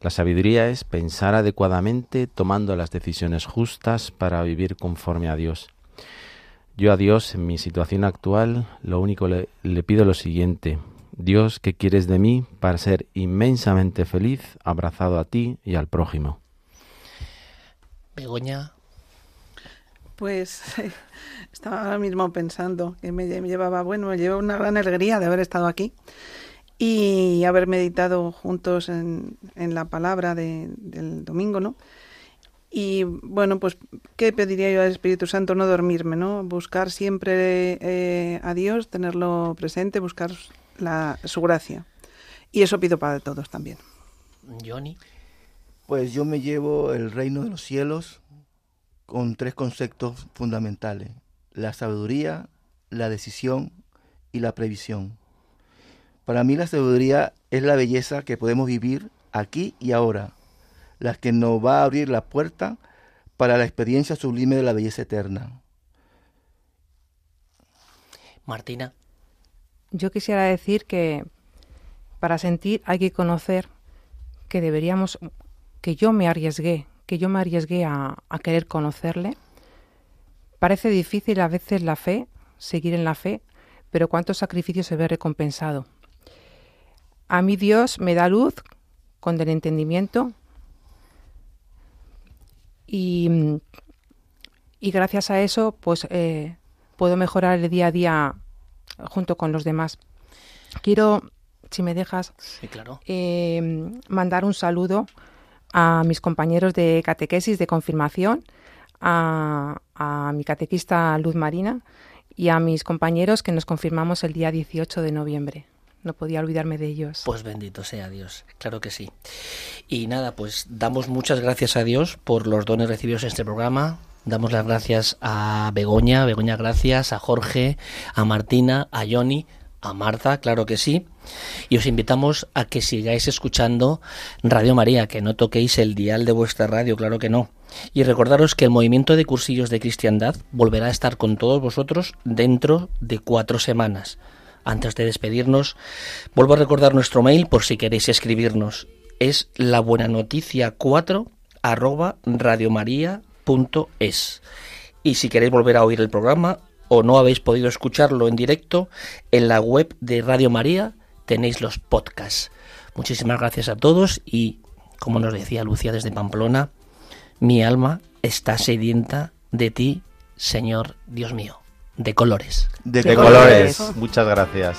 La sabiduría es pensar adecuadamente tomando las decisiones justas para vivir conforme a Dios. Yo a Dios, en mi situación actual, lo único le, le pido lo siguiente. Dios, ¿qué quieres de mí para ser inmensamente feliz, abrazado a ti y al prójimo? Begoña. Pues (laughs) estaba ahora mismo pensando que me, lle- me llevaba, bueno, me lleva una gran alegría de haber estado aquí y haber meditado juntos en, en la palabra de- del domingo, ¿no? Y bueno, pues, ¿qué pediría yo al Espíritu Santo? No dormirme, ¿no? Buscar siempre eh, a Dios, tenerlo presente, buscar la, su gracia. Y eso pido para todos también. Johnny. Pues yo me llevo el reino de los cielos con tres conceptos fundamentales. La sabiduría, la decisión y la previsión. Para mí la sabiduría es la belleza que podemos vivir aquí y ahora, la que nos va a abrir la puerta para la experiencia sublime de la belleza eterna. Martina. Yo quisiera decir que para sentir hay que conocer que deberíamos, que yo me arriesgué, que yo me arriesgué a, a querer conocerle. Parece difícil a veces la fe, seguir en la fe, pero cuánto sacrificio se ve recompensado. A mí Dios me da luz con el entendimiento y, y gracias a eso pues eh, puedo mejorar el día a día junto con los demás. Quiero, si me dejas, claro. eh, mandar un saludo a mis compañeros de catequesis de confirmación, a, mi catequista Luz Marina y a mis compañeros que nos confirmamos el día 18 de noviembre no podía olvidarme de ellos. Pues bendito sea Dios, claro que sí. Y nada, pues damos muchas gracias a Dios por los dones recibidos en este programa. Damos las gracias a Begoña, Begoña gracias, a Jorge, a Martina, a Johnny, a Marta, claro que sí. Y os invitamos a que sigáis escuchando Radio María, que no toquéis el dial de vuestra radio, claro que no. Y recordaros que el movimiento de cursillos de cristiandad volverá a estar con todos vosotros dentro de cuatro semanas. Antes de despedirnos, vuelvo a recordar nuestro mail por si queréis escribirnos. Es la buena noticia 4 arroba radiomaria.es. Y si queréis volver a oír el programa o no habéis podido escucharlo en directo, en la web de Radio María tenéis los podcasts. Muchísimas gracias a todos y, como nos decía Lucia desde Pamplona, mi alma está sedienta de ti, Señor Dios mío de colores. De, de colores. colores. Muchas gracias.